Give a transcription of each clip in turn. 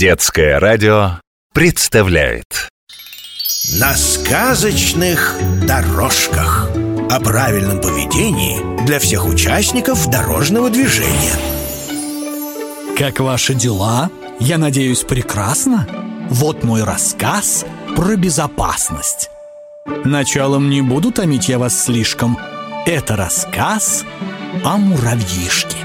Детское радио представляет. На сказочных дорожках. О правильном поведении для всех участников дорожного движения. Как ваши дела? Я надеюсь, прекрасно? Вот мой рассказ про безопасность. Началом не буду томить я вас слишком. Это рассказ о муравьишке.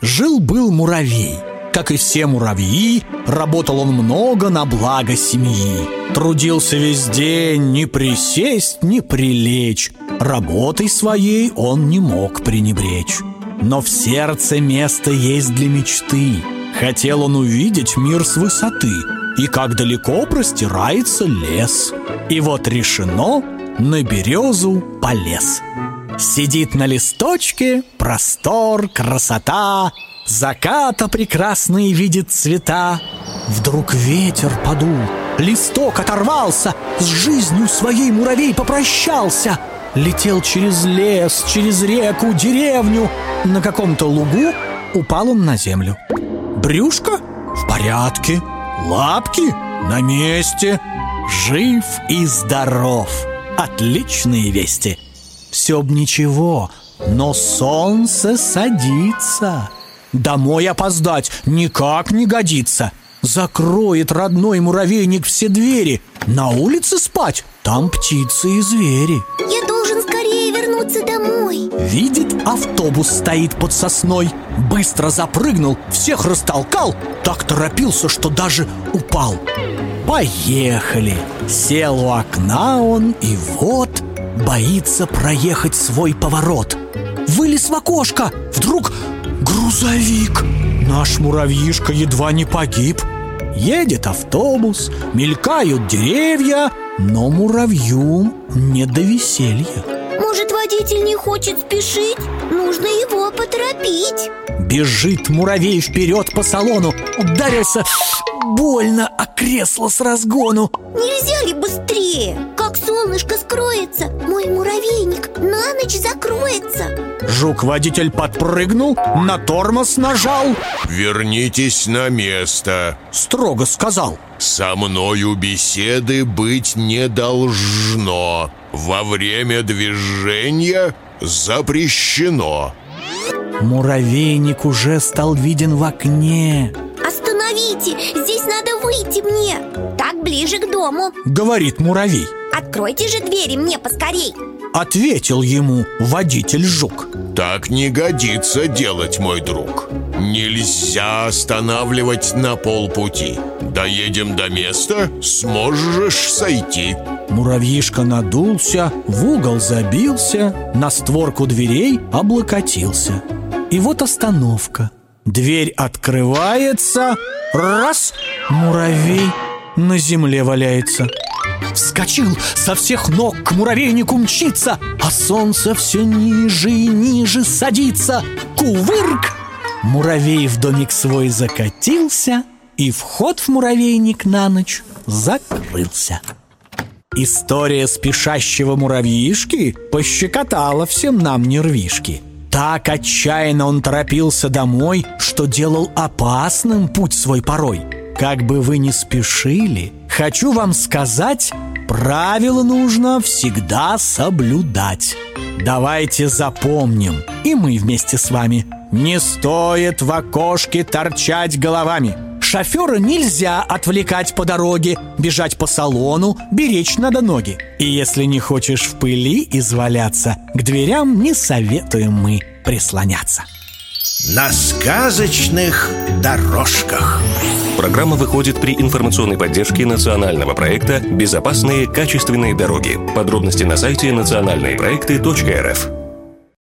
Жил-был муравей – как и все муравьи, работал он много на благо семьи. Трудился весь день, ни присесть, ни прилечь. Работой своей он не мог пренебречь. Но в сердце место есть для мечты. Хотел он увидеть мир с высоты и как далеко простирается лес. И вот решено, на березу полез. Сидит на листочке, простор, красота, Заката прекрасные видит цвета. Вдруг ветер подул, листок оторвался С жизнью своей муравей попрощался. Летел через лес, через реку, деревню. На каком-то лугу упал он на землю. Брюшко в порядке, лапки на месте. Жив и здоров, отличные вести. Все б ничего, но солнце садится — Домой опоздать никак не годится. Закроет родной муравейник все двери. На улице спать, там птицы и звери. Я должен скорее вернуться домой. Видит, автобус стоит под сосной. Быстро запрыгнул, всех растолкал. Так торопился, что даже упал. Поехали. Сел у окна он и вот боится проехать свой поворот. Вылез в окошко. Вдруг Грузовик! Наш муравьишка едва не погиб. Едет автобус, мелькают деревья, но муравью не до веселья. Может, водитель не хочет спешить? Нужно его поторопить. Бежит муравей вперед по салону, ударился больно о кресло с разгону. Нельзя ли быстрее? Как солнышко скроется, мой муравейник на ночь закроется. Жук-водитель подпрыгнул, на тормоз нажал. Вернитесь на место Строго сказал. Со мною беседы быть не должно. Во время движения запрещено. Муравейник уже стал виден в окне Остановите, здесь надо выйти мне! Так ближе к дому. Говорит муравей. Откройте же двери мне поскорей. Ответил ему водитель жук. Так не годится делать, мой друг. Нельзя останавливать на полпути. Доедем до места, сможешь сойти. Муравьишка надулся, в угол забился На створку дверей облокотился. И вот остановка Дверь открывается. Раз, муравей на земле валяется. Вскочил, со всех ног к муравейнику мчится А солнце все ниже и ниже садится. Кувырк! Муравей в домик свой закатился И вход в муравейник на ночь закрылся. История спешащего муравьишки пощекотала всем нам нервишки. Так отчаянно он торопился домой, что делал опасным путь свой порой. Как бы вы ни спешили, хочу вам сказать, правила нужно всегда соблюдать. Давайте запомним, и мы вместе с вами. Не стоит в окошке торчать головами. Шофера нельзя отвлекать по дороге, бежать по салону, беречь надо ноги. И если не хочешь в пыли изваляться, к дверям не советуем мы прислоняться. На сказочных дорожках Программа выходит при информационной поддержке национального проекта «Безопасные качественные дороги». Подробности на сайте национальные проекты.рф.